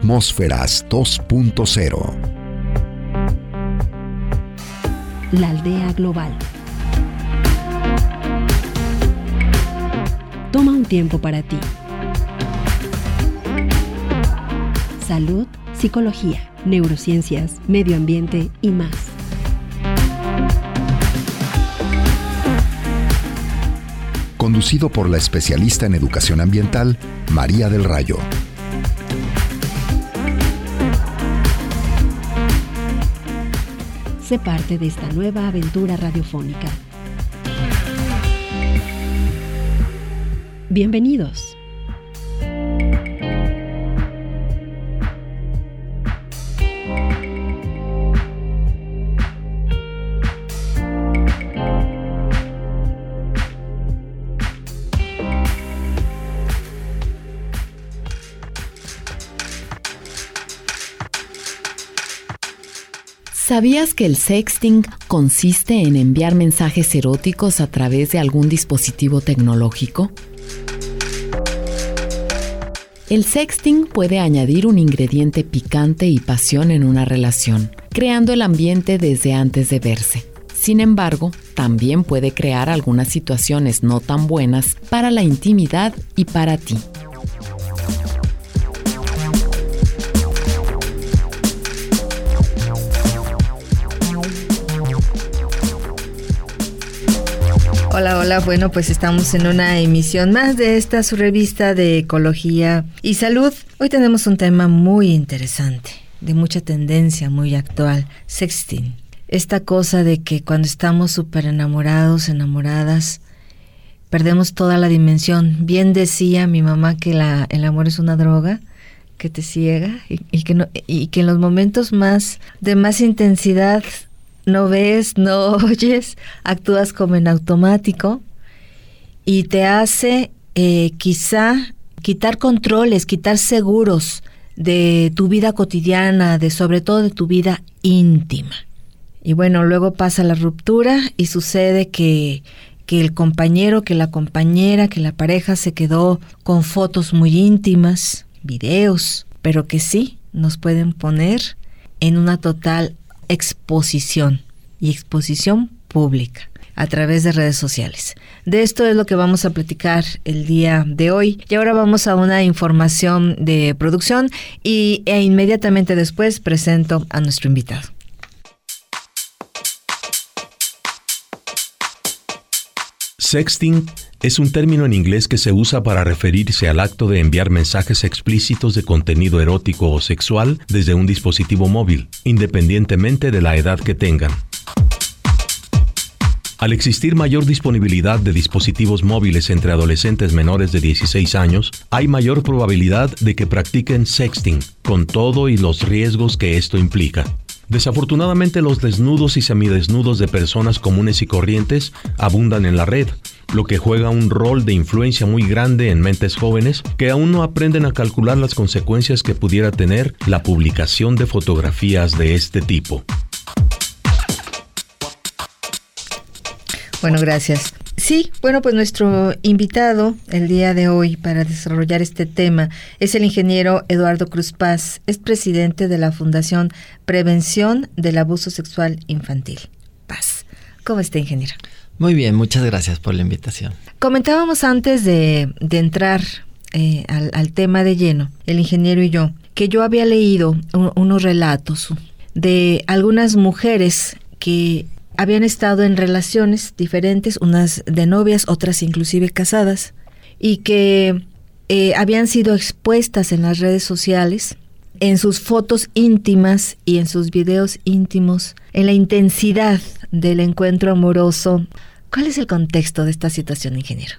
Atmósferas 2.0. La aldea global. Toma un tiempo para ti. Salud, psicología, neurociencias, medio ambiente y más. Conducido por la especialista en educación ambiental, María del Rayo. Sé parte de esta nueva aventura radiofónica. Bienvenidos. ¿Sabías que el sexting consiste en enviar mensajes eróticos a través de algún dispositivo tecnológico? El sexting puede añadir un ingrediente picante y pasión en una relación, creando el ambiente desde antes de verse. Sin embargo, también puede crear algunas situaciones no tan buenas para la intimidad y para ti. Hola, hola. Bueno, pues estamos en una emisión más de esta su revista de ecología y salud. Hoy tenemos un tema muy interesante, de mucha tendencia, muy actual, sexting. Esta cosa de que cuando estamos súper enamorados, enamoradas, perdemos toda la dimensión. Bien decía mi mamá que la, el amor es una droga que te ciega y, que no, y que en los momentos más de más intensidad no ves, no oyes, actúas como en automático y te hace eh, quizá quitar controles, quitar seguros de tu vida cotidiana, de sobre todo de tu vida íntima. Y bueno, luego pasa la ruptura y sucede que, que el compañero, que la compañera, que la pareja se quedó con fotos muy íntimas, videos, pero que sí nos pueden poner en una total exposición y exposición pública a través de redes sociales. De esto es lo que vamos a platicar el día de hoy. Y ahora vamos a una información de producción y, e inmediatamente después presento a nuestro invitado. Sexting es un término en inglés que se usa para referirse al acto de enviar mensajes explícitos de contenido erótico o sexual desde un dispositivo móvil, independientemente de la edad que tengan. Al existir mayor disponibilidad de dispositivos móviles entre adolescentes menores de 16 años, hay mayor probabilidad de que practiquen sexting, con todo y los riesgos que esto implica. Desafortunadamente los desnudos y semidesnudos de personas comunes y corrientes abundan en la red, lo que juega un rol de influencia muy grande en mentes jóvenes que aún no aprenden a calcular las consecuencias que pudiera tener la publicación de fotografías de este tipo. Bueno, gracias. Sí, bueno, pues nuestro invitado el día de hoy para desarrollar este tema es el ingeniero Eduardo Cruz Paz, es presidente de la Fundación Prevención del Abuso Sexual Infantil. Paz. ¿Cómo está, ingeniero? Muy bien, muchas gracias por la invitación. Comentábamos antes de, entrar eh, al, tema de lleno, el ingeniero y yo, que yo había leído unos relatos de algunas mujeres que habían estado en relaciones diferentes, unas de novias, otras inclusive casadas, y que eh, habían sido expuestas en las redes sociales, en sus fotos íntimas y en sus videos íntimos, en la intensidad del encuentro amoroso ¿Cuál es el contexto de esta situación, ingeniero?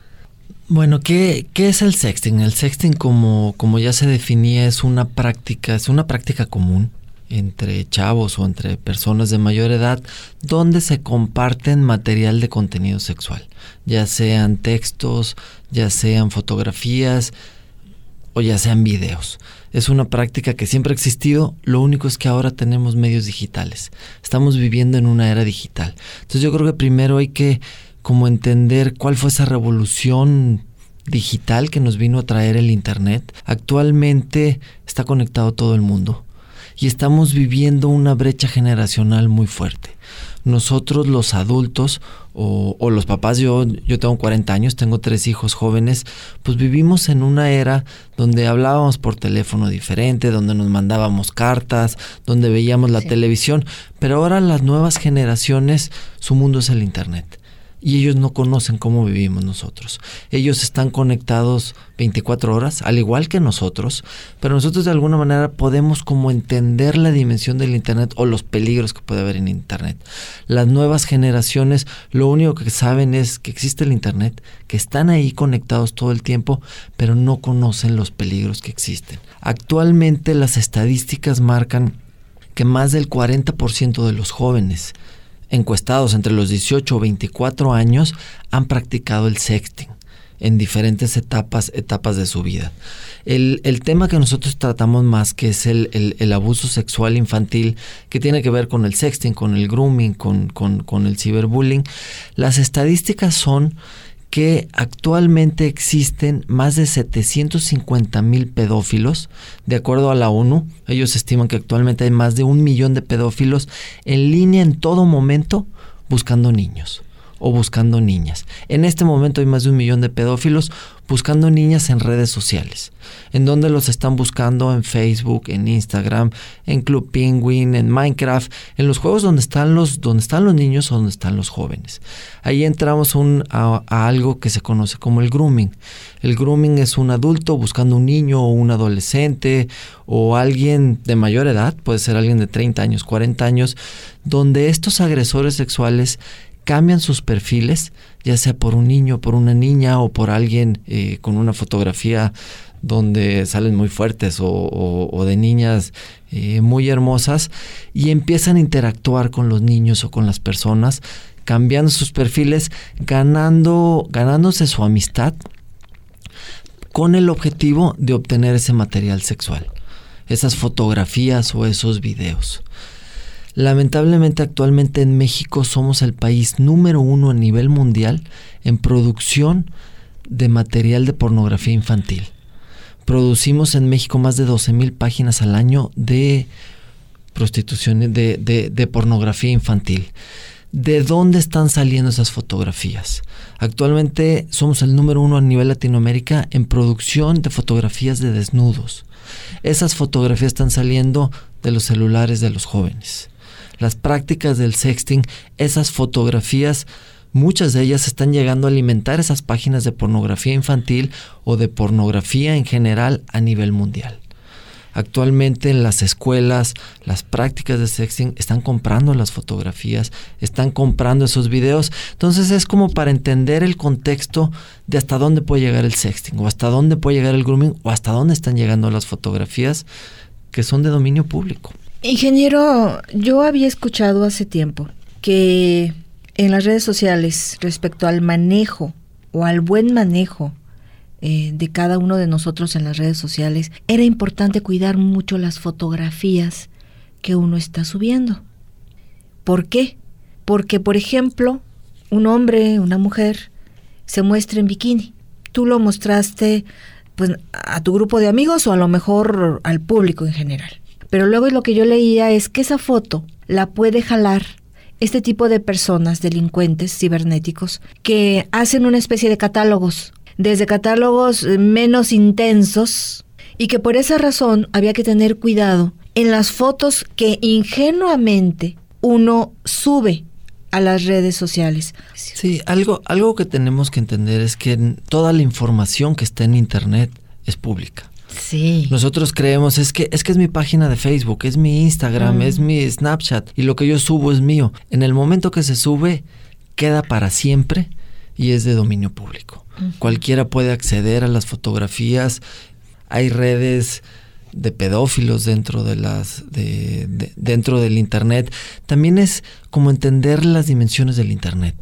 Bueno, ¿qué, ¿qué, es el sexting? El sexting, como, como ya se definía, es una práctica, es una práctica común entre chavos o entre personas de mayor edad donde se comparten material de contenido sexual, ya sean textos, ya sean fotografías o ya sean videos. Es una práctica que siempre ha existido, lo único es que ahora tenemos medios digitales. Estamos viviendo en una era digital. Entonces yo creo que primero hay que como entender cuál fue esa revolución digital que nos vino a traer el Internet, actualmente está conectado todo el mundo y estamos viviendo una brecha generacional muy fuerte. Nosotros los adultos o, los papás, yo, yo tengo 40 años, tengo tres hijos jóvenes, pues vivimos en una era donde hablábamos por teléfono diferente, donde nos mandábamos cartas, donde veíamos la televisión, pero ahora las nuevas generaciones, su mundo es el Internet y ellos no conocen cómo vivimos nosotros. Ellos están conectados 24 horas, al igual que nosotros, pero nosotros de alguna manera podemos como entender la dimensión del Internet o los peligros que puede haber en Internet. Las nuevas generaciones lo único que saben es que existe el Internet, que están ahí conectados todo el tiempo, pero no conocen los peligros que existen. Actualmente las estadísticas marcan que más del 40% de los jóvenes encuestados entre los 18 o 24 años han practicado el sexting en diferentes etapas, etapas de su vida. El, tema que nosotros tratamos más, que es el, el, abuso sexual infantil, que tiene que ver con el sexting, con el grooming, con, con, con el ciberbullying, las estadísticas son que actualmente existen más de 750 mil pedófilos, de acuerdo a la ONU. Ellos estiman que actualmente hay más de un millón de pedófilos en línea en todo momento buscando niños o buscando niñas. En este momento hay más de un millón de pedófilos buscando niñas en redes sociales, en donde los están buscando en Facebook, en Instagram, en Club Penguin, en Minecraft, en los juegos donde están los, donde están los niños o donde están los jóvenes. Ahí entramos a, a algo que se conoce como el grooming. El grooming es un adulto buscando un niño o un adolescente o alguien de mayor edad, puede ser alguien de 30 años, 40 años, donde estos agresores sexuales cambian sus perfiles, ya sea por un niño, por una niña o por alguien eh, con una fotografía donde salen muy fuertes o, de niñas eh, muy hermosas y empiezan a interactuar con los niños o con las personas, cambiando sus perfiles, ganando, ganándose su amistad con el objetivo de obtener ese material sexual, esas fotografías o esos videos. Lamentablemente actualmente en México somos el país número uno a nivel mundial en producción de material de pornografía infantil. Producimos en México más de 12 mil páginas al año de prostitución, de, de pornografía infantil. ¿De dónde están saliendo esas fotografías? Actualmente somos el número uno a nivel Latinoamérica en producción de fotografías de desnudos. Esas fotografías están saliendo de los celulares de los jóvenes las prácticas del sexting, esas fotografías, muchas de ellas están llegando a alimentar esas páginas de pornografía infantil o de pornografía en general a nivel mundial. Actualmente en las escuelas, las prácticas de sexting están comprando las fotografías, están comprando esos videos. Entonces es como para entender el contexto de hasta dónde puede llegar el sexting, o hasta dónde puede llegar el grooming, o hasta dónde están llegando las fotografías que son de dominio público. Ingeniero, yo había escuchado hace tiempo que en las redes sociales respecto al manejo o al buen manejo eh, de cada uno de nosotros en las redes sociales, era importante cuidar mucho las fotografías que uno está subiendo. ¿Por qué? Porque, por ejemplo, un hombre, una mujer, se muestra en bikini. Tú lo mostraste pues, a tu grupo de amigos o a lo mejor al público en general. Pero luego lo que yo leía es que esa foto la puede jalar este tipo de personas, delincuentes cibernéticos, que hacen una especie de catálogos, desde catálogos menos intensos, y que por esa razón había que tener cuidado en las fotos que ingenuamente uno sube a las redes sociales. Sí, algo, algo que tenemos que entender es que toda la información que está en Internet es pública. Sí. Nosotros creemos, es que, es que es mi página de Facebook, es mi Instagram, es mi Snapchat y lo que yo subo es mío. En el momento que se sube, queda para siempre y es de dominio público. Cualquiera puede acceder a las fotografías. Hay redes de pedófilos dentro de las de, dentro del internet. También es como entender las dimensiones del internet.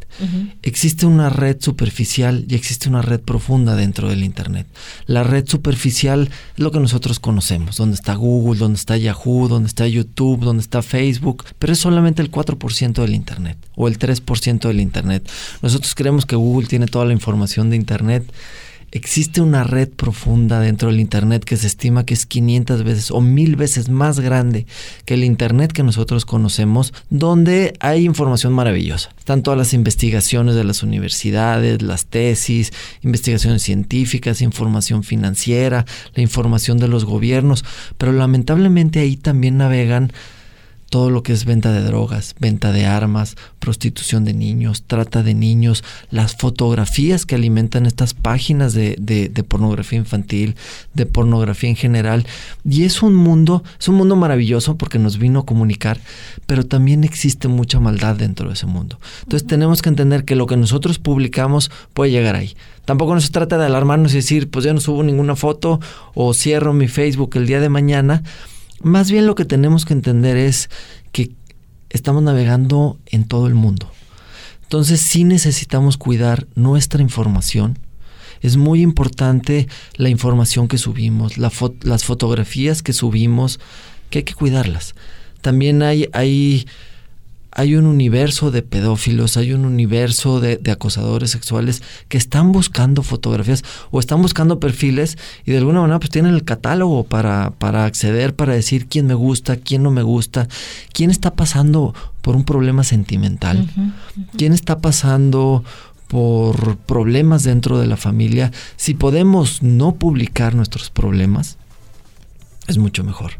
Existe una red superficial y existe una red profunda dentro del internet. La red superficial es lo que nosotros conocemos donde está Google donde está Yahoo donde está YouTube donde está Facebook pero es solamente el 4% del internet o el 3% del internet. Nosotros creemos que Google tiene toda la información de internet existe una red profunda dentro del Internet que se estima que es 500 veces o mil veces más grande que el Internet que nosotros conocemos, donde hay información maravillosa. Están todas las investigaciones de las universidades, las tesis, investigaciones científicas, información financiera, la información de los gobiernos, pero lamentablemente ahí también navegan todo lo que es venta de drogas, venta de armas, prostitución de niños, trata de niños, las fotografías que alimentan estas páginas de, de, pornografía infantil, de pornografía en general. Y es un mundo, es un mundo maravilloso porque nos vino a comunicar, pero también existe mucha maldad dentro de ese mundo. Entonces tenemos que entender que lo que nosotros publicamos puede llegar ahí. Tampoco no se trata de alarmarnos y decir, pues ya no subo ninguna foto o cierro mi Facebook el día de mañana más bien lo que tenemos que entender es que estamos navegando en todo el mundo. Entonces sí necesitamos cuidar nuestra información. Es muy importante la información que subimos, las fotografías que subimos, que hay que cuidarlas. También hay, hay hay un universo de pedófilos, hay un universo de, acosadores sexuales que están buscando fotografías o están buscando perfiles y de alguna manera pues tienen el catálogo para, para acceder, para decir quién me gusta, quién no me gusta, quién está pasando por un problema sentimental, quién está pasando por problemas dentro de la familia. Si podemos no publicar nuestros problemas, es mucho mejor.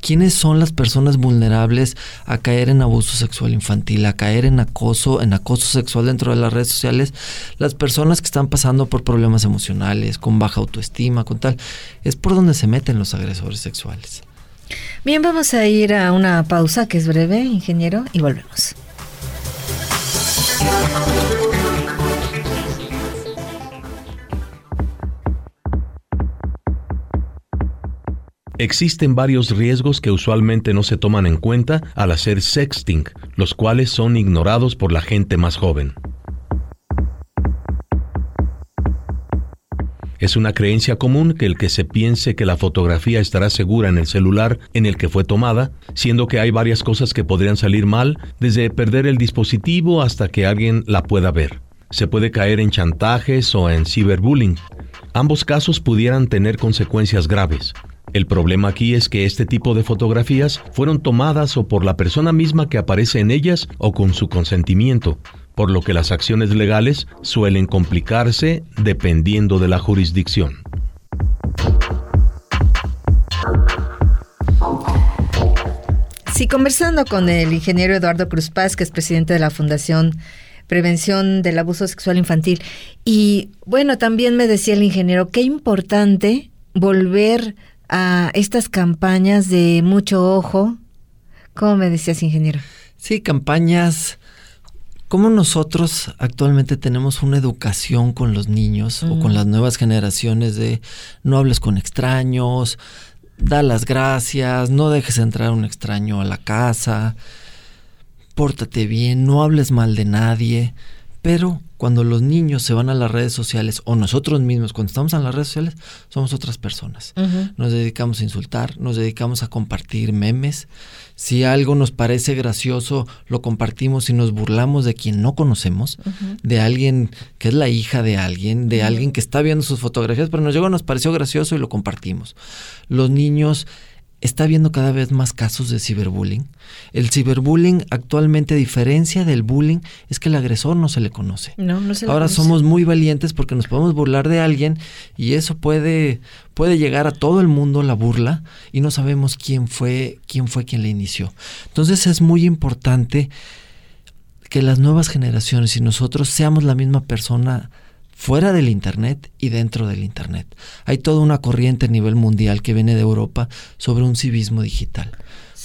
¿Quiénes son las personas vulnerables a caer en abuso sexual infantil, a caer en acoso, en acoso sexual dentro de las redes sociales? Las personas que están pasando por problemas emocionales, con baja autoestima, con tal, es por donde se meten los agresores sexuales. Bien, vamos a ir a una pausa que es breve, ingeniero, y volvemos. Existen varios riesgos que usualmente no se toman en cuenta al hacer sexting, los cuales son ignorados por la gente más joven. Es una creencia común que el que se piense que la fotografía estará segura en el celular en el que fue tomada, siendo que hay varias cosas que podrían salir mal, desde perder el dispositivo hasta que alguien la pueda ver. Se puede caer en chantajes o en ciberbullying. Ambos casos pudieran tener consecuencias graves. El problema aquí es que este tipo de fotografías fueron tomadas o por la persona misma que aparece en ellas o con su consentimiento, por lo que las acciones legales suelen complicarse dependiendo de la jurisdicción. Sí, conversando con el ingeniero Eduardo Cruz Paz, que es presidente de la Fundación Prevención del Abuso Sexual Infantil. Y bueno, también me decía el ingeniero, qué importante volver a estas campañas de mucho ojo. ¿Cómo me decías, ingeniero? Sí, campañas como nosotros actualmente tenemos una educación con los niños o con las nuevas generaciones de no hables con extraños, da las gracias, no dejes entrar a un extraño a la casa, pórtate bien, no hables mal de nadie, pero cuando los niños se van a las redes sociales o nosotros mismos cuando estamos en las redes sociales somos otras personas. Nos dedicamos a insultar, nos dedicamos a compartir memes. Si algo nos parece gracioso, lo compartimos y nos burlamos de quien no conocemos, de alguien que es la hija de alguien, de alguien que está viendo sus fotografías, pero nos llegó, nos pareció gracioso y lo compartimos. Los niños está habiendo cada vez más casos de ciberbullying. El ciberbullying actualmente, a diferencia del bullying, es que el agresor no se le conoce. No, no se le Ahora somos muy valientes porque nos podemos burlar de alguien y eso puede, puede llegar a todo el mundo la burla y no sabemos quién fue, quién fue quien le inició. Entonces es muy importante que las nuevas generaciones y nosotros seamos la misma persona fuera del Internet y dentro del Internet. Hay toda una corriente a nivel mundial que viene de Europa sobre un civismo digital.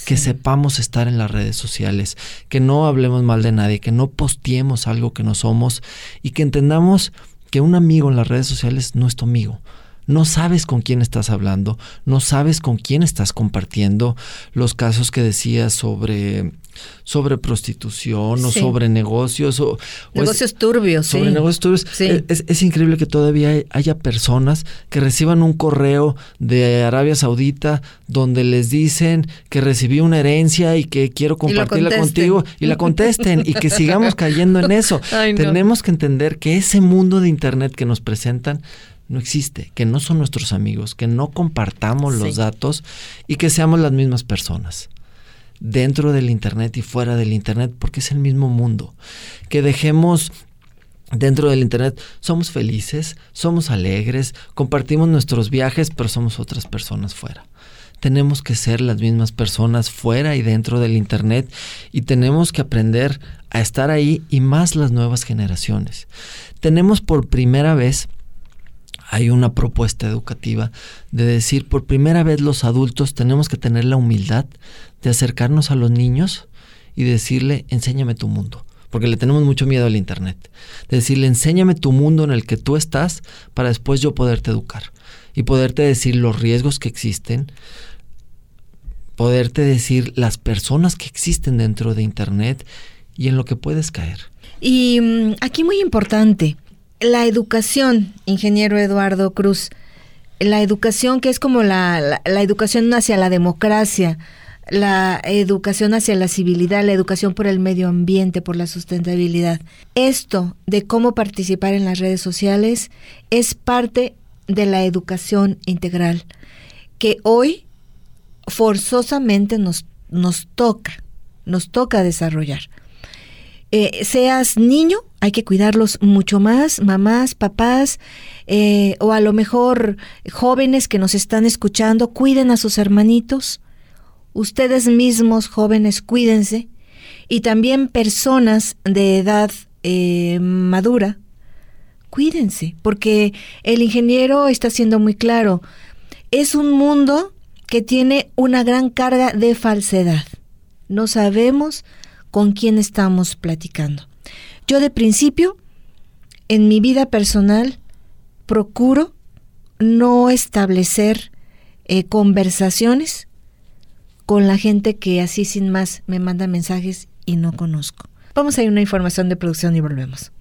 Que sepamos estar en las redes sociales, que no hablemos mal de nadie, que no posteemos algo que no somos y que entendamos que un amigo en las redes sociales no es tu amigo. No sabes con quién estás hablando, no sabes con quién estás compartiendo los casos que decías sobre sobre prostitución o sobre negocios o negocios turbios sobre negocios turbios. Es, increíble que todavía haya personas que reciban un correo de Arabia Saudita donde les dicen que recibí una herencia y que quiero compartirla contigo y la contesten y que sigamos cayendo en eso. Tenemos que entender que ese mundo de internet que nos presentan no existe, que no son nuestros amigos, que no compartamos los datos y que seamos las mismas personas dentro del Internet y fuera del Internet, porque es el mismo mundo. Que dejemos dentro del Internet, somos felices, somos alegres, compartimos nuestros viajes, pero somos otras personas fuera. Tenemos que ser las mismas personas fuera y dentro del Internet y tenemos que aprender a estar ahí y más las nuevas generaciones. Tenemos por primera vez hay una propuesta educativa de decir, por primera vez los adultos tenemos que tener la humildad de acercarnos a los niños y decirle, enséñame tu mundo, porque le tenemos mucho miedo al Internet. De decirle, enséñame tu mundo en el que tú estás para después yo poderte educar y poderte decir los riesgos que existen, poderte decir las personas que existen dentro de Internet y en lo que puedes caer. Y mm, aquí muy importante, la educación, ingeniero Eduardo Cruz, la educación que es como la, educación hacia la democracia, la educación hacia la civilidad, la educación por el medio ambiente, por la sustentabilidad. Esto de cómo participar en las redes sociales es parte de la educación integral que hoy forzosamente nos, nos toca, nos toca desarrollar. Eh, seas niño, hay que cuidarlos mucho más, mamás, papás, eh, o a lo mejor jóvenes que nos están escuchando, cuiden a sus hermanitos. Ustedes mismos, jóvenes, cuídense. Y también personas de edad eh, madura, cuídense, porque el ingeniero está siendo muy claro. Es un mundo que tiene una gran carga de falsedad. No sabemos con quién estamos platicando. Yo de principio, en mi vida personal, procuro no establecer eh, conversaciones con la gente que así sin más me manda mensajes y no conozco. Vamos a ir a una información de producción y volvemos.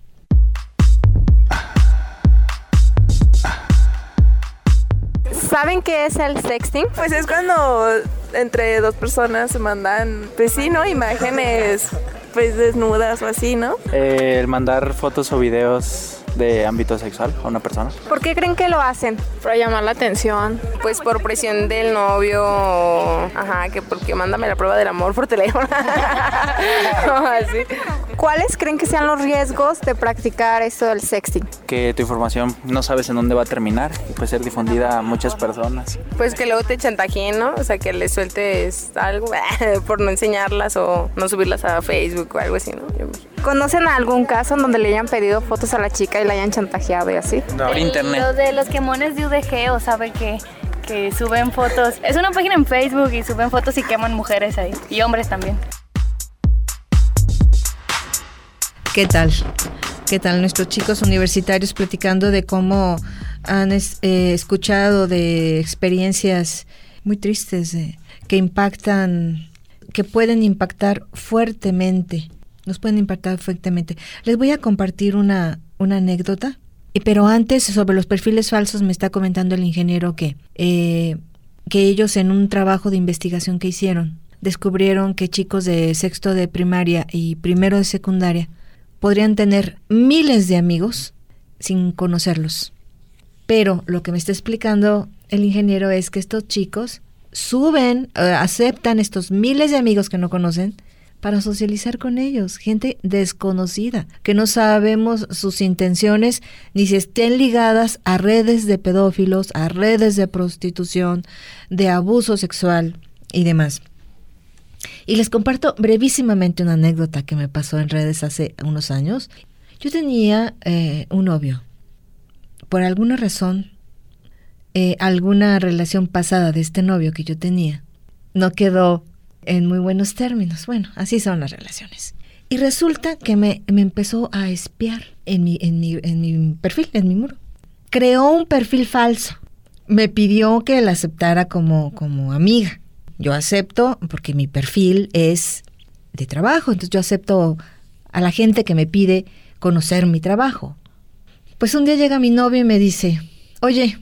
¿Saben qué es el sexting? Pues es cuando entre dos personas se mandan, pues sí, ¿no? Imágenes pues desnudas o así, ¿no? el mandar fotos o videos de ámbito sexual a una persona. ¿Por qué creen que lo hacen? Para llamar la atención. Pues por presión del novio, ajá, que porque mándame la prueba del amor por teléfono. así. ¿Cuáles creen que sean los riesgos de practicar esto del sexting? Que tu información no sabes en dónde va a terminar y puede ser difundida a muchas personas. Pues que luego te chantajeen, ¿no? O sea, que le sueltes algo por no enseñarlas o no subirlas a Facebook o algo así, ¿no? ¿Conocen algún caso en donde le hayan pedido fotos a la chica y la hayan chantajeado y así? Por internet. Lo de los quemones de UDG, o sabe que, que suben fotos. Es una página en Facebook y suben fotos y queman mujeres ahí. Y hombres también. ¿Qué tal? ¿Qué tal nuestros chicos universitarios platicando de cómo han eh, escuchado de experiencias muy tristes que impactan, que pueden impactar fuertemente nos pueden impactar fuertemente. Les voy a compartir una, una anécdota, eh, pero antes sobre los perfiles falsos me está comentando el ingeniero que, eh, que ellos en un trabajo de investigación que hicieron descubrieron que chicos de sexto de primaria y primero de secundaria podrían tener miles de amigos sin conocerlos. Pero lo que me está explicando el ingeniero es que estos chicos suben, eh, aceptan estos miles de amigos que no conocen para socializar con ellos, gente desconocida, que no sabemos sus intenciones ni si estén ligadas a redes de pedófilos, a redes de prostitución, de abuso sexual y demás. Y les comparto brevísimamente una anécdota que me pasó en redes hace unos años. Yo tenía eh, un novio. Por alguna razón, eh, alguna relación pasada de este novio que yo tenía no quedó en muy buenos términos. Bueno, así son las relaciones. Y resulta que me, empezó a espiar en mi, en, mi, en mi perfil, en mi muro. Creó un perfil falso. Me pidió que la aceptara como, como amiga. Yo acepto porque mi perfil es de trabajo, entonces yo acepto a la gente que me pide conocer mi trabajo. Pues un día llega mi novio y me dice, oye,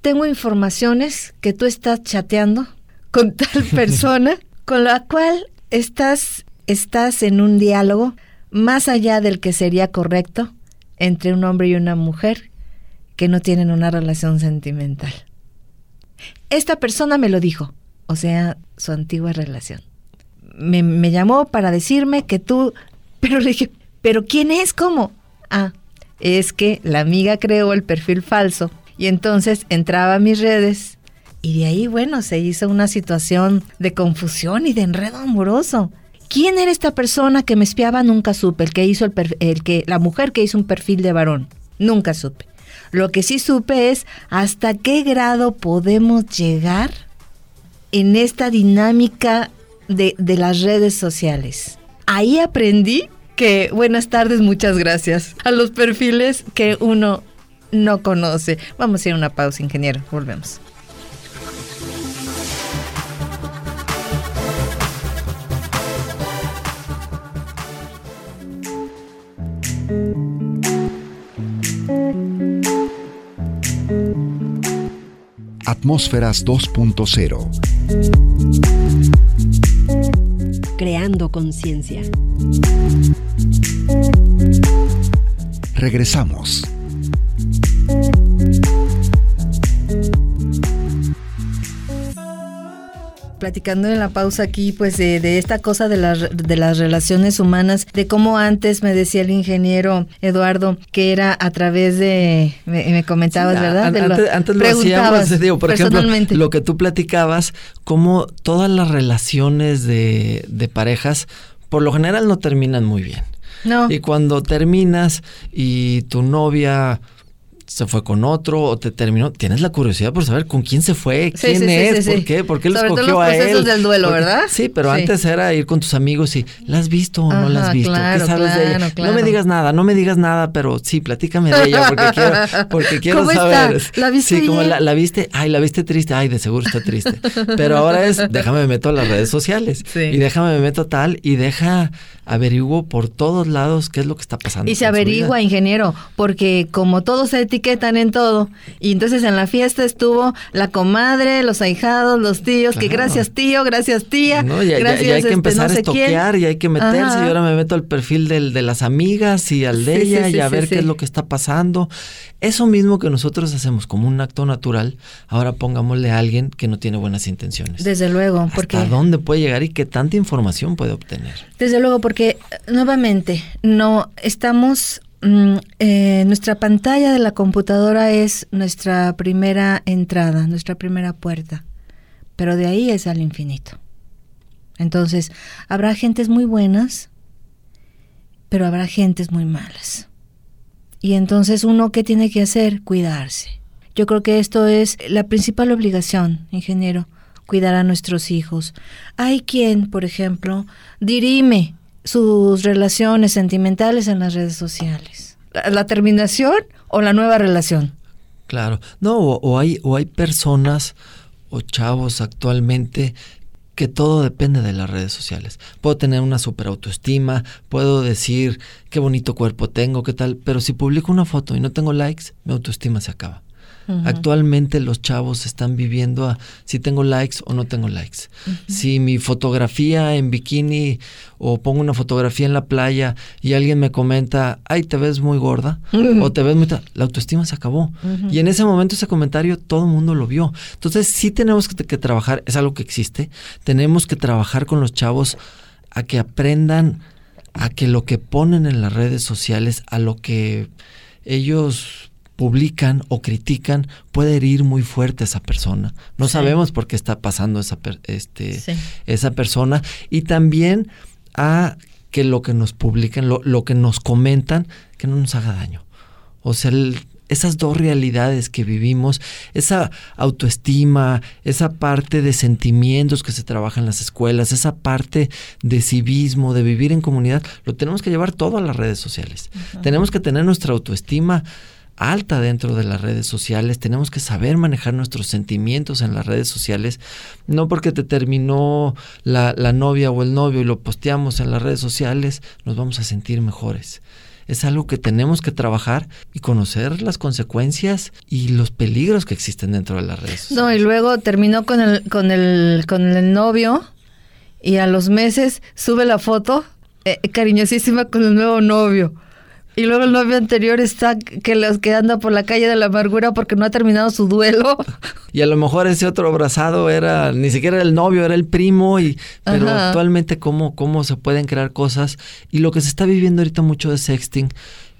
tengo informaciones que tú estás chateando con tal persona con la cual estás, estás en un diálogo más allá del que sería correcto entre un hombre y una mujer que no tienen una relación sentimental. Esta persona me lo dijo, o sea, su antigua relación. Me, me llamó para decirme que tú, pero le dije, ¿pero quién es? ¿Cómo? Ah, es que la amiga creó el perfil falso y entonces entraba a mis redes y de ahí, bueno, se hizo una situación de confusión y de enredo amoroso. ¿Quién era esta persona que me espiaba? Nunca supe. El que hizo el, el que la mujer que hizo un perfil de varón. Nunca supe. Lo que sí supe es hasta qué grado podemos llegar en esta dinámica de, las redes sociales. Ahí aprendí que buenas tardes, muchas gracias a los perfiles que uno no conoce. Vamos a ir a una pausa, ingeniero. Volvemos. Atmósferas 2.0 Creando conciencia. Regresamos. Platicando en la pausa aquí, pues de, esta cosa de, las de las relaciones humanas, de cómo antes me decía el ingeniero Eduardo que era a través de, me, comentabas, ¿verdad? antes, lo, hacíamos, digo, por ejemplo, lo que tú platicabas, cómo todas las relaciones de, de parejas, por lo general no terminan muy bien. No. Y cuando terminas y tu novia se fue con otro o te terminó. Tienes la curiosidad por saber con quién se fue, quién es, por qué, por qué lo escogió todo los a él. del duelo, ¿verdad? Sí, pero antes era ir con tus amigos y ¿la has visto o no la has visto? ¿Qué sabes de ella? No me digas nada, no me digas nada, pero sí, platícame de ella porque quiero, porque quiero ¿Cómo saber. Está? ¿La viste? Sí, como la, la, viste, ay, la viste triste, ay, de seguro está triste. Pero ahora es, déjame me meto a las redes sociales y déjame me meto tal y deja averiguo por todos lados qué es lo que está pasando. Y se averigua, ingeniero, porque como todos se etiquetan en todo, y entonces en la fiesta estuvo la comadre, los ahijados, los tíos, que gracias tío, gracias tía. No, ya, gracias, hay que este, empezar a estoquear y hay que meterse. Y ahora me meto al perfil del, de las amigas y al de ella y a ver qué es lo que está pasando. Eso mismo que nosotros hacemos como un acto natural, ahora pongámosle a alguien que no tiene buenas intenciones. Desde luego, porque... ¿A dónde puede llegar y qué tanta información puede obtener? Desde luego, nuevamente, no estamos... Mm, eh, nuestra pantalla de la computadora es nuestra primera entrada, nuestra primera puerta, pero de ahí es al infinito. Entonces, habrá gentes muy buenas, pero habrá gentes muy malas. Y entonces uno, ¿qué tiene que hacer? Cuidarse. Yo creo que esto es la principal obligación, ingeniero, cuidar a nuestros hijos. Hay quien, por ejemplo, dirime sus relaciones sentimentales en las redes sociales. ¿La, terminación o la nueva relación? Claro. No, o, hay, o hay personas o chavos actualmente que todo depende de las redes sociales. Puedo tener una super autoestima, puedo decir qué bonito cuerpo tengo, qué tal, pero si publico una foto y no tengo likes, mi autoestima se acaba. Actualmente los chavos están viviendo a si tengo likes o no tengo likes. Si mi fotografía en bikini o pongo una fotografía en la playa y alguien me comenta, ay, te ves muy gorda o te ves muy... La autoestima se acabó. Y en ese momento ese comentario todo el mundo lo vio. Entonces sí tenemos que, que trabajar, es algo que existe, tenemos que trabajar con los chavos a que aprendan a que lo que ponen en las redes sociales, a lo que ellos publican o critican puede herir muy fuerte a esa persona. No sabemos por qué está pasando esa, este, esa persona. Y también a que lo que nos publican, lo, que nos comentan, que no nos haga daño. O sea, esas dos realidades que vivimos, esa autoestima, esa parte de sentimientos que se trabaja en las escuelas, esa parte de civismo, de vivir en comunidad, lo tenemos que llevar todo a las redes sociales. Tenemos que tener nuestra autoestima alta dentro de las redes sociales, tenemos que saber manejar nuestros sentimientos en las redes sociales, no porque te terminó la, novia o el novio y lo posteamos en las redes sociales, nos vamos a sentir mejores. Es algo que tenemos que trabajar y conocer las consecuencias y los peligros que existen dentro de las redes. No, y luego terminó con el, con el, con el novio y a los meses sube la foto eh, cariñosísima con el nuevo novio Y luego el novio anterior está que los que anda por la calle de la amargura porque no ha terminado su duelo. Y a lo mejor ese otro abrazado era ni siquiera el novio, era el primo y pero actualmente cómo cómo se pueden crear cosas y lo que se está viviendo ahorita mucho de sexting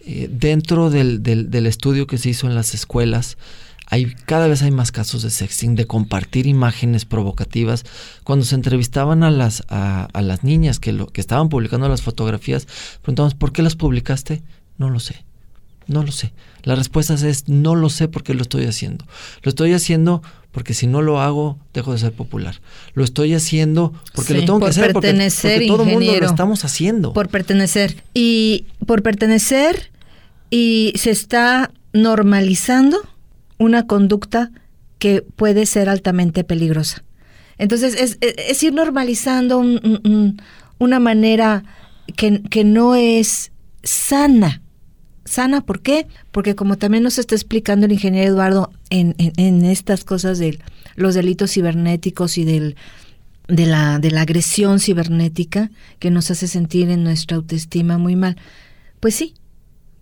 eh, dentro del, del, del estudio que se hizo en las escuelas hay cada vez hay más casos de sexting, de compartir imágenes provocativas. Cuando se entrevistaban a las a, las niñas que lo que estaban publicando las fotografías, preguntamos ¿por qué las publicaste? No lo sé. No lo sé. La respuesta es no lo sé porque lo estoy haciendo. Lo estoy haciendo porque si no lo hago dejo de ser popular. Lo estoy haciendo porque lo tengo que hacer porque, porque todo el mundo lo estamos haciendo. Por pertenecer y por pertenecer y se está normalizando una conducta que puede ser altamente peligrosa. Entonces, es, ir normalizando una manera que, que, no es sana. ¿Sana por qué? Porque como también nos está explicando el ingeniero Eduardo en, en, estas cosas de los delitos cibernéticos y del, de, la, de la agresión cibernética que nos hace sentir en nuestra autoestima muy mal. Pues sí,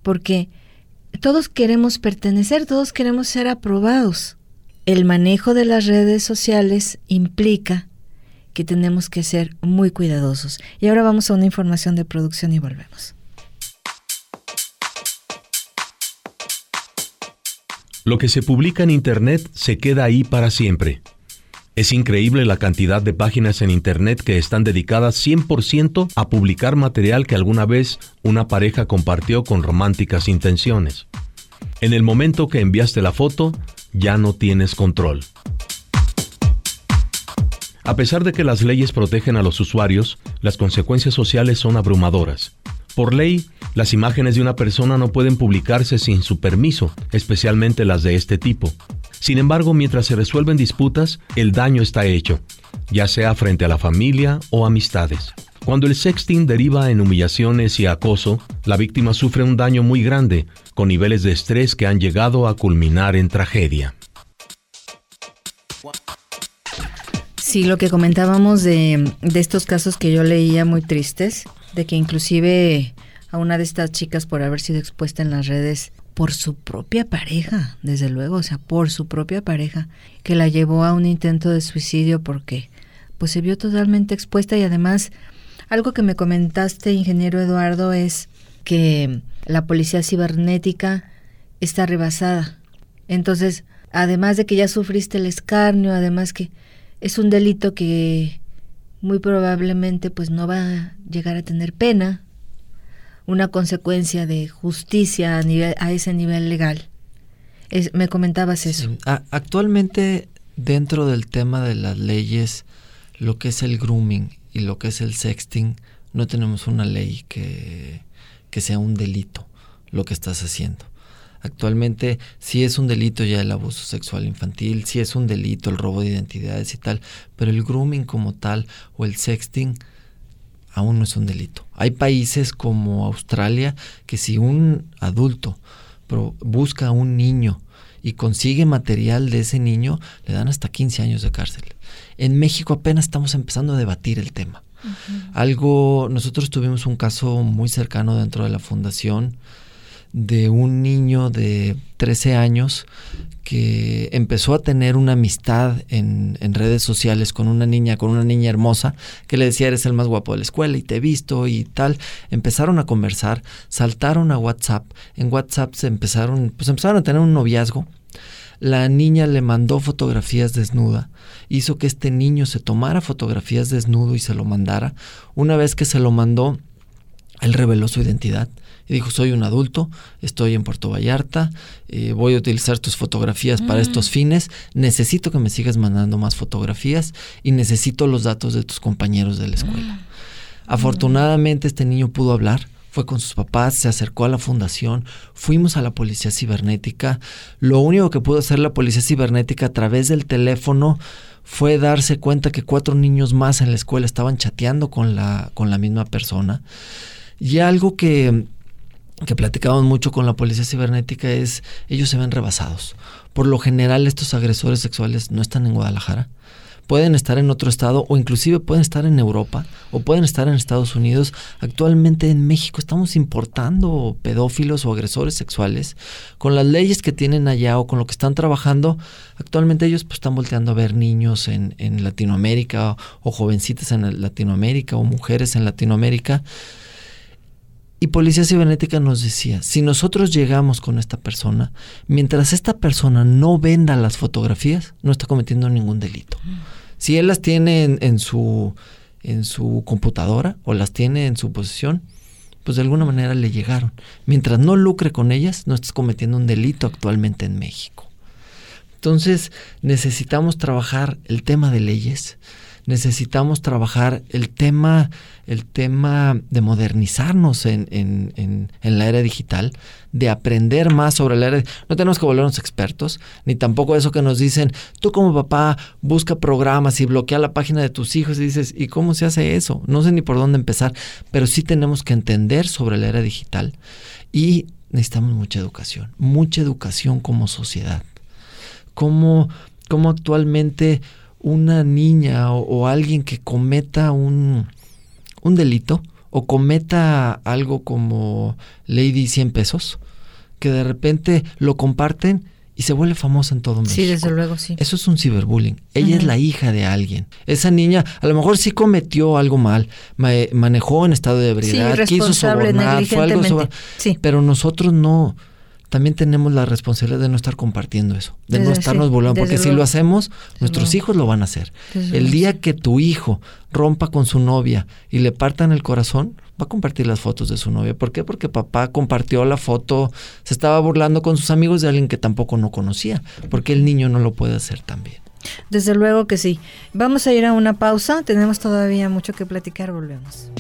porque todos queremos pertenecer, todos queremos ser aprobados. El manejo de las redes sociales implica que tenemos que ser muy cuidadosos. Y ahora vamos a una información de producción y volvemos. Lo que se publica en Internet se queda ahí para siempre. Es increíble la cantidad de páginas en Internet que están dedicadas 100% a publicar material que alguna vez una pareja compartió con románticas intenciones. En el momento que enviaste la foto, ya no tienes control. A pesar de que las leyes protegen a los usuarios, las consecuencias sociales son abrumadoras. Por ley, las imágenes de una persona no pueden publicarse sin su permiso, especialmente las de este tipo. Sin embargo, mientras se resuelven disputas, el daño está hecho, ya sea frente a la familia o amistades. Cuando el sexting deriva en humillaciones y acoso, la víctima sufre un daño muy grande, con niveles de estrés que han llegado a culminar en tragedia. Sí, lo que comentábamos de, estos casos que yo leía muy tristes, de que inclusive a una de estas chicas por haber sido expuesta en las redes por su propia pareja, desde luego, o sea, por su propia pareja, que la llevó a un intento de suicidio porque pues se vio totalmente expuesta y además algo que me comentaste, ingeniero Eduardo, es que la policía cibernética está rebasada. Entonces, además de que ya sufriste el escarnio, además que es un delito que muy probablemente pues no va a llegar a tener pena, una consecuencia de justicia a, nivel, a ese nivel legal. me comentabas eso. Actualmente, dentro del tema de las leyes, lo que es el grooming y lo que es el sexting, no tenemos una ley que, que sea un delito lo que estás haciendo. Actualmente sí es un delito ya el abuso sexual infantil, sí es un delito el robo de identidades y tal, pero el grooming como tal o el sexting aún no es un delito. Hay países como Australia que si un adulto busca a un niño y consigue material de ese niño, le dan hasta 15 años de cárcel. En México apenas estamos empezando a debatir el tema. Algo, nosotros tuvimos un caso muy cercano dentro de la fundación de un niño de 13 años que empezó a tener una amistad en, redes sociales con una niña, con una niña hermosa, que le decía eres el más guapo de la escuela y te he visto y tal. Empezaron a conversar, saltaron a WhatsApp. En WhatsApp se empezaron, pues empezaron a tener un noviazgo. La niña le mandó fotografías desnuda, hizo que este niño se tomara fotografías desnudo y se lo mandara. Una vez que se lo mandó, él reveló su identidad y dijo, soy un adulto, estoy en Puerto Vallarta, eh, voy a utilizar tus fotografías para estos mm. fines, necesito que me sigas mandando más fotografías y necesito los datos de tus compañeros de la escuela. Mm. Afortunadamente este niño pudo hablar, fue con sus papás, se acercó a la fundación, fuimos a la policía cibernética. Lo único que pudo hacer la policía cibernética a través del teléfono fue darse cuenta que cuatro niños más en la escuela estaban chateando con la, con la misma persona. Y algo que que platicamos mucho con la policía cibernética es ellos se ven rebasados. Por lo general estos agresores sexuales no están en Guadalajara. pueden estar en otro estado o inclusive pueden estar en Europa o pueden estar en Estados Unidos. Actualmente en México estamos importando pedófilos o agresores sexuales con las leyes que tienen allá o con lo que están trabajando. Actualmente ellos pues, están volteando a ver niños en, en Latinoamérica o jovencitas en Latinoamérica o mujeres en Latinoamérica. Y Policía Cibernética nos decía, si nosotros llegamos con esta persona, mientras esta persona no venda las fotografías, no está cometiendo ningún delito. Si él las tiene en, su, en su computadora o las tiene en su posesión, pues de alguna manera le llegaron. Mientras no lucre con ellas, no estás cometiendo un delito actualmente en México. Entonces necesitamos trabajar el tema de leyes, necesitamos trabajar el tema, el tema de modernizarnos en, en, en, la era digital, de aprender más sobre la era. No tenemos que volvernos expertos, ni tampoco eso que nos dicen, tú como papá busca programas y bloquea la página de tus hijos y dices, ¿y cómo se hace eso? No sé ni por dónde empezar, pero sí tenemos que entender sobre la era digital y necesitamos mucha educación, mucha educación como sociedad. Cómo, cómo actualmente una niña o, alguien que cometa un, un, delito o cometa algo como Lady 100 pesos, que de repente lo comparten y se vuelve famosa en todo México. Sí, desde luego, sí. Eso es un ciberbullying. Ella es la hija de alguien. Esa niña a lo mejor sí cometió algo mal, manejó en estado de ebriedad, quiso sobornar, fue algo sí. pero nosotros no también tenemos la responsabilidad de no estar compartiendo eso, de no estarnos volando, porque si lo hacemos, nuestros hijos lo van a hacer. el día que tu hijo rompa con su novia y le partan el corazón, va a compartir las fotos de su novia. ¿Por qué? Porque papá compartió la foto, se estaba burlando con sus amigos de alguien que tampoco no conocía, porque el niño no lo puede hacer también. Desde luego que sí. Vamos a ir a una pausa, tenemos todavía mucho que platicar, volvemos.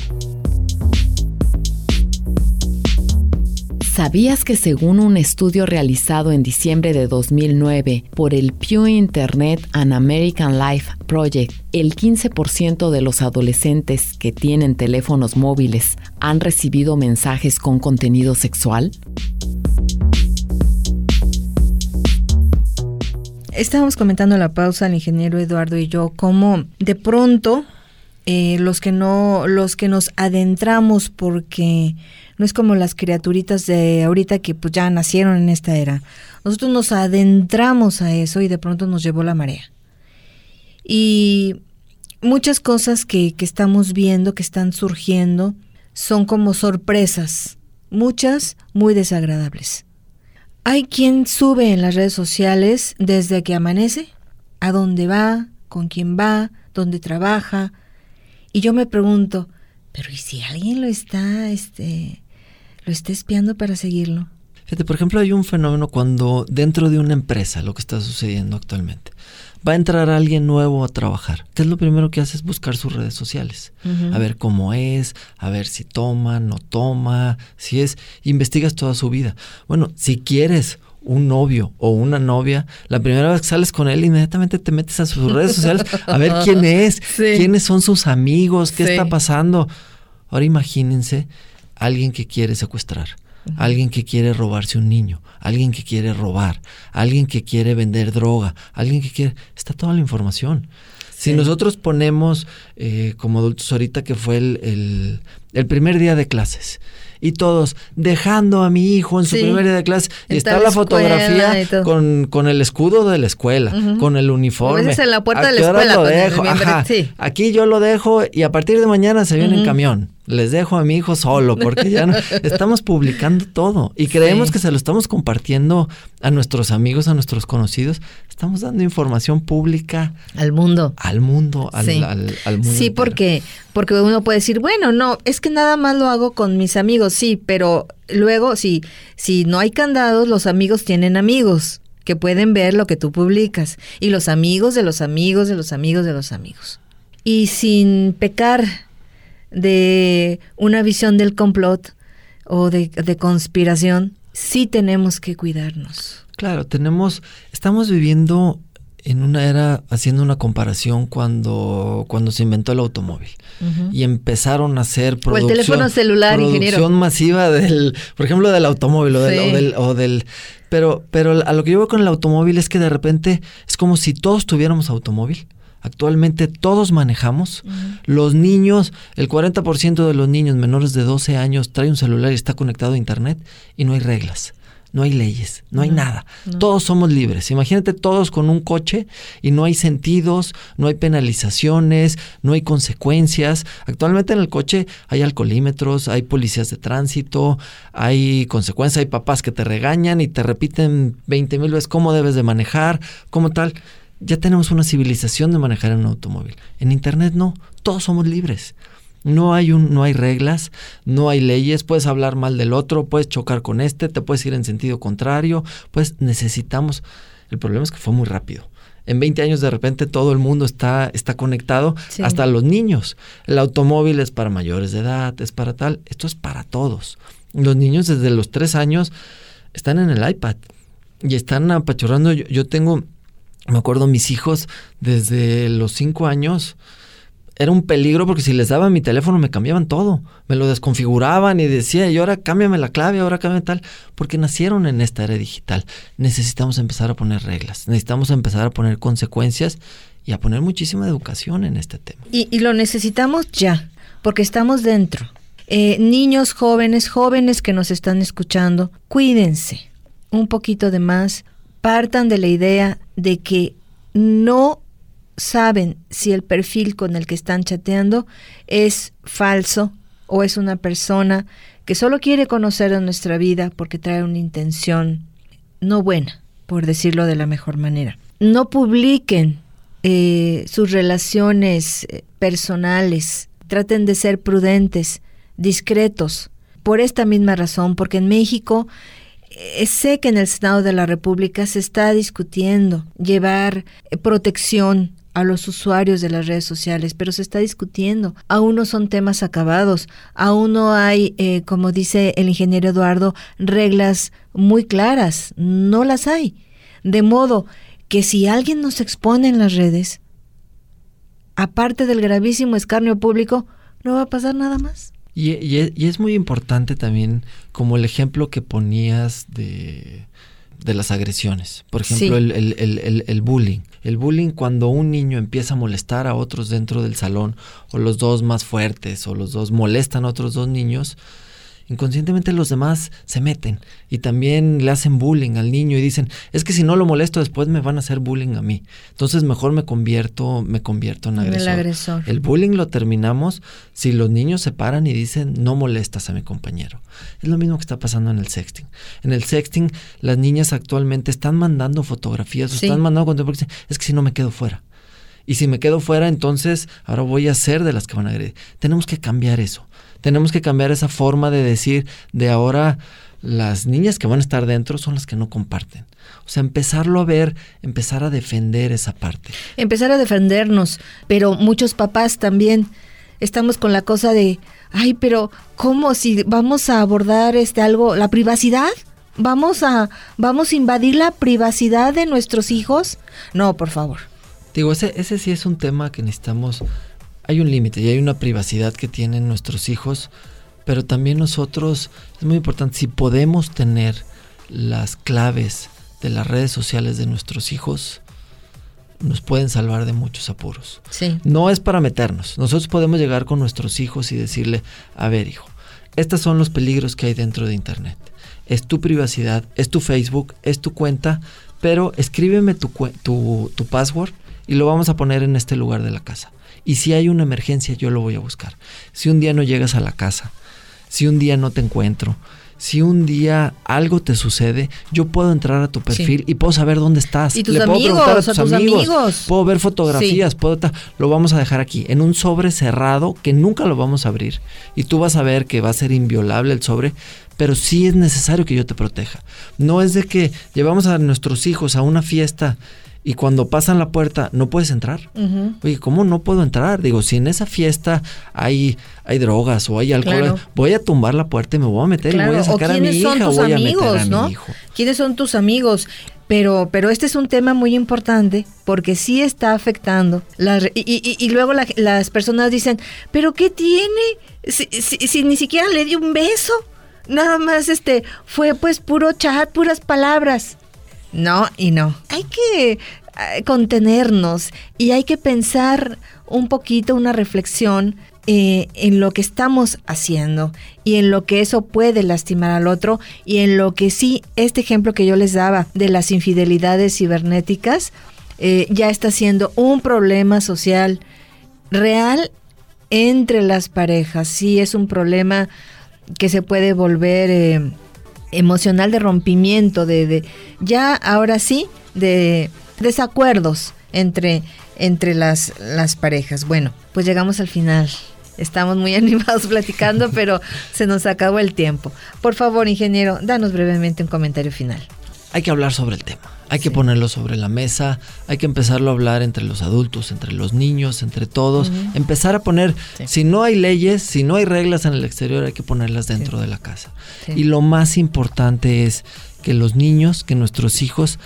¿Sabías que según un estudio realizado en diciembre de 2009 por el Pew Internet and American Life Project, el 15% de los adolescentes que tienen teléfonos móviles han recibido mensajes con contenido sexual? Estábamos comentando la pausa el ingeniero Eduardo y yo cómo de pronto eh, los que no los que nos adentramos porque no es como las criaturitas de ahorita que pues ya nacieron en esta era. Nosotros nos adentramos a eso y de pronto nos llevó la marea. Y muchas cosas que, que estamos viendo, que están surgiendo, son como sorpresas, muchas muy desagradables. Hay quien sube en las redes sociales desde que amanece, a dónde va, con quién va, dónde trabaja. Y yo me pregunto, pero ¿y si alguien lo está este, lo esté espiando para seguirlo. Fíjate, por ejemplo, hay un fenómeno cuando dentro de una empresa, lo que está sucediendo actualmente, va a entrar alguien nuevo a trabajar. ¿Qué es lo primero que hace? Es buscar sus redes sociales. A ver cómo es, a ver si toma, no toma, si es, investigas toda su vida. Bueno, si quieres un novio o una novia, la primera vez que sales con él, inmediatamente te metes a sus redes sociales a ver quién es, quiénes son sus amigos, qué está pasando. Ahora imagínense alguien que quiere secuestrar, alguien que quiere robarse un niño, alguien que quiere robar, alguien que quiere vender droga, alguien que quiere... Está toda la información. Si nosotros ponemos eh, como adultos ahorita que fue el, el, primer día de clases y todos dejando a mi hijo en su primer día de clase y está la fotografía con, con, el escudo de la escuela, con el uniforme. en la puerta de la escuela. Lo dejo? Aquí yo lo dejo y a partir de mañana se viene en camión les dejo a mi hijo solo porque ya no, estamos publicando todo y creemos que se lo estamos compartiendo a nuestros amigos, a nuestros conocidos. Estamos dando información pública al mundo. Al mundo, al, sí. al, mundo. Sí, porque, porque uno puede decir, bueno, no, es que nada más lo hago con mis amigos, sí, pero luego, si, si no hay candados, los amigos tienen amigos que pueden ver lo que tú publicas y los amigos de los amigos de los amigos de los amigos. Y sin pecar de una visión del complot o de, conspiración, sí tenemos que cuidarnos. Claro, tenemos, estamos viviendo en una era haciendo una comparación cuando, cuando se inventó el automóvil. Y empezaron a hacer producción, o el teléfono celular, producción masiva del, por ejemplo, del automóvil o del, o del, pero, pero a lo que yo veo con el automóvil es que de repente es como si todos tuviéramos automóvil. Actualmente todos manejamos. Los niños, el 40% de los niños menores de 12 años trae un celular y está conectado a Internet y no hay reglas no hay leyes, no hay nada. Todos somos libres. Imagínate todos con un coche y no hay sentidos, no hay penalizaciones, no hay consecuencias. Actualmente en el coche hay alcoholímetros, hay policías de tránsito, hay consecuencias, hay papás que te regañan y te repiten 20 mil veces cómo debes de manejar, cómo tal. Ya tenemos una civilización de manejar en un automóvil. En Internet no, todos somos libres. No hay, un, no hay reglas, no hay leyes, puedes hablar mal del otro, puedes chocar con este, te puedes ir en sentido contrario, pues necesitamos... El problema es que fue muy rápido. En 20 años de repente todo el mundo está, está conectado, hasta los niños. El automóvil es para mayores de edad, es para tal, esto es para todos. Los niños desde los 3 años están en el iPad y están apachurrando. Yo, yo tengo, me acuerdo, mis hijos desde los 5 años era un peligro porque si les daba mi teléfono me cambiaban todo, me lo desconfiguraban y decía, y ahora cámbiame la clave, ahora cámbiame tal, porque nacieron en esta era digital. Necesitamos empezar a poner reglas, necesitamos empezar a poner consecuencias y a poner muchísima educación en este tema. Y, lo necesitamos ya, porque estamos dentro. Eh, niños, jóvenes, jóvenes que nos están escuchando, cuídense un poquito de más, partan de la idea de que no saben si el perfil con el que están chateando es falso o es una persona que solo quiere conocer de nuestra vida porque trae una intención no buena, por decirlo de la mejor manera. No publiquen eh, sus relaciones eh, personales, traten de ser prudentes, discretos, por esta misma razón, porque en México eh, sé que en el Senado de la República se está discutiendo llevar protección a los usuarios de las redes sociales, pero se está discutiendo. Aún no son temas acabados, aún no hay, eh, como dice el ingeniero Eduardo, reglas muy claras, no las hay. De modo que si alguien nos expone en las redes, aparte del gravísimo escarnio público, no va a pasar nada más. Y, y, es muy importante también, como el ejemplo que ponías de, de las agresiones. Por ejemplo, el, el, el, bullying. El bullying cuando un niño empieza a molestar a otros dentro del salón, o los dos más fuertes, o los dos molestan a otros dos niños, inconscientemente los demás se meten y también le hacen bullying al niño y dicen, es que si no lo molesto después me van a hacer bullying a mí. Entonces mejor me convierto, me convierto en agresor. El agresor. El bullying lo terminamos si los niños se paran y dicen, no molestas a mi compañero. Es lo mismo que está pasando en el sexting. En el sexting las niñas actualmente están mandando fotografías, o están mandando contenido porque dicen, es que si no me quedo fuera. Y si me quedo fuera, entonces ahora voy a ser de las que van a agredir. Tenemos que cambiar eso. Tenemos que cambiar esa forma de decir de ahora las niñas que van a estar dentro son las que no comparten. O sea, empezarlo a ver, empezar a defender esa parte. Empezar a defendernos, pero muchos papás también estamos con la cosa de, ay, pero ¿cómo si vamos a abordar este algo, la privacidad? ¿Vamos a vamos a invadir la privacidad de nuestros hijos? No, por favor. Digo, ese, ese sí es un tema que necesitamos hay un límite y hay una privacidad que tienen nuestros hijos, pero también nosotros, es muy importante, si podemos tener las claves de las redes sociales de nuestros hijos, nos pueden salvar de muchos apuros. Sí. No es para meternos. Nosotros podemos llegar con nuestros hijos y decirle, a ver hijo, estos son los peligros que hay dentro de Internet. Es tu privacidad, es tu Facebook, es tu cuenta, pero escríbeme tu, tu, tu password y lo vamos a poner en este lugar de la casa. Y si hay una emergencia, yo lo voy a buscar. Si un día no llegas a la casa, si un día no te encuentro, si un día algo te sucede, yo puedo entrar a tu perfil y puedo saber dónde estás. Y tus Le puedo preguntar a tus, amigos, Puedo ver fotografías, puedo lo vamos a dejar aquí en un sobre cerrado que nunca lo vamos a abrir y tú vas a ver que va a ser inviolable el sobre, pero sí es necesario que yo te proteja. No es de que llevamos a nuestros hijos a una fiesta y cuando pasan la puerta no puedes entrar. Oye, ¿cómo no puedo entrar? Digo, si en esa fiesta hay, hay drogas o hay alcohol, voy a tumbar la puerta y me voy a meter y voy a sacar a mi hija o voy amigos, a meter a mi hijo. ¿Quiénes son tus amigos? Pero, pero este es un tema muy importante porque sí está afectando. y, y, luego las personas dicen, ¿pero qué tiene? Si, si, ni siquiera le dio un beso. Nada más este fue pues puro chat, puras palabras. No y no. Hay que eh, contenernos y hay que pensar un poquito, una reflexión eh, en lo que estamos haciendo y en lo que eso puede lastimar al otro y en lo que sí, este ejemplo que yo les daba de las infidelidades cibernéticas, eh, ya está siendo un problema social real entre las parejas. Sí es un problema que se puede volver eh, emocional de rompimiento, de, de, ya ahora sí, de desacuerdos entre, entre las, las parejas. Bueno, pues llegamos al final. Estamos muy animados platicando, pero se nos acabó el tiempo. Por favor, ingeniero, danos brevemente un comentario final. Hay que hablar sobre el tema. Hay que ponerlo sobre la mesa, hay que empezarlo a hablar entre los adultos, entre los niños, entre todos. Empezar a poner, si no hay leyes, si no hay reglas en el exterior, hay que ponerlas dentro de la casa. Y lo más importante es que los niños, que nuestros hijos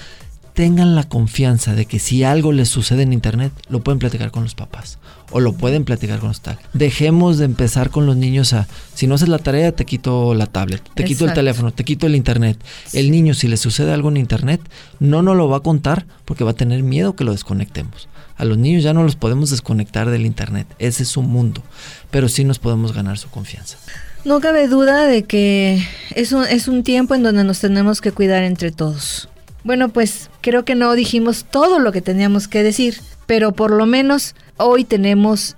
tengan la confianza de que si algo les sucede en internet, lo pueden platicar con los papás o lo pueden platicar con los tal. Dejemos de empezar con los niños a, si no haces la tarea, te quito la tablet, te quito el teléfono, te quito el internet. El niño, si le sucede algo en internet, no nos lo va a contar porque va a tener miedo que lo desconectemos. A los niños ya no los podemos desconectar del internet, ese es su mundo, pero sí nos podemos ganar su confianza. No cabe duda de que es un, es un tiempo en donde nos tenemos que cuidar entre todos. Bueno, pues creo que no dijimos todo lo que teníamos que decir, pero por lo menos hoy tenemos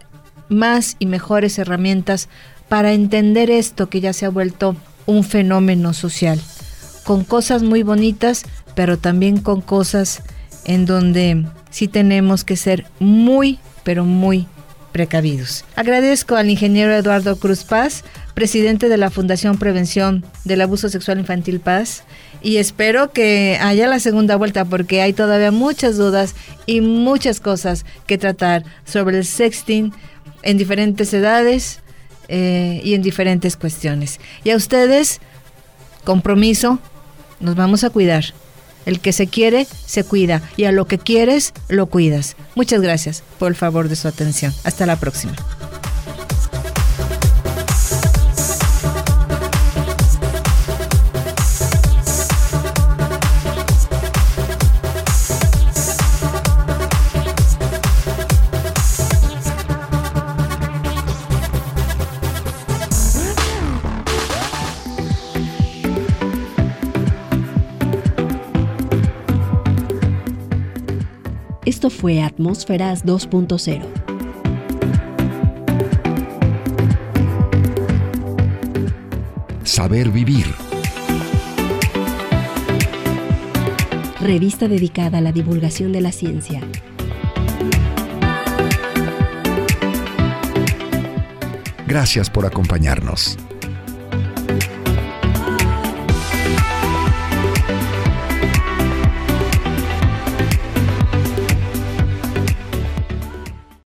más y mejores herramientas para entender esto que ya se ha vuelto un fenómeno social, con cosas muy bonitas, pero también con cosas en donde sí tenemos que ser muy, pero muy precavidos. Agradezco al ingeniero Eduardo Cruz Paz, presidente de la Fundación Prevención del Abuso Sexual Infantil Paz, y espero que haya la segunda vuelta porque hay todavía muchas dudas y muchas cosas que tratar sobre el sexting en diferentes edades eh, y en diferentes cuestiones. Y a ustedes, compromiso, nos vamos a cuidar. El que se quiere, se cuida. Y a lo que quieres, lo cuidas. Muchas gracias por el favor de su atención. Hasta la próxima. Esto fue Atmósferas 2.0. Saber vivir. Revista dedicada a la divulgación de la ciencia. Gracias por acompañarnos.